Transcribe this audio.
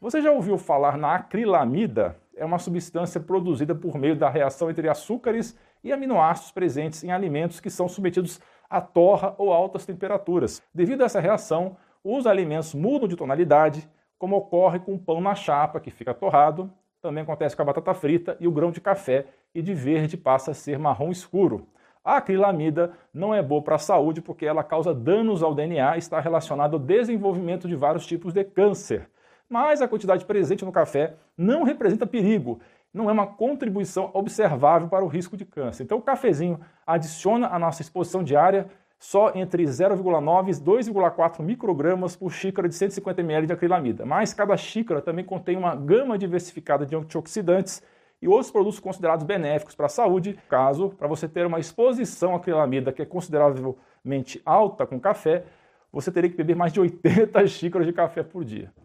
Você já ouviu falar na acrilamida? É uma substância produzida por meio da reação entre açúcares e aminoácidos presentes em alimentos que são submetidos a torra ou altas temperaturas. Devido a essa reação, os alimentos mudam de tonalidade, como ocorre com o pão na chapa, que fica torrado, também acontece com a batata frita e o grão de café, e de verde passa a ser marrom escuro. A acrilamida não é boa para a saúde porque ela causa danos ao DNA e está relacionada ao desenvolvimento de vários tipos de câncer mas a quantidade presente no café não representa perigo, não é uma contribuição observável para o risco de câncer. Então o cafezinho adiciona à nossa exposição diária só entre 0,9 e 2,4 microgramas por xícara de 150 ml de acrilamida. Mas cada xícara também contém uma gama diversificada de antioxidantes e outros produtos considerados benéficos para a saúde. Caso, para você ter uma exposição à acrilamida que é consideravelmente alta com café, você teria que beber mais de 80 xícaras de café por dia.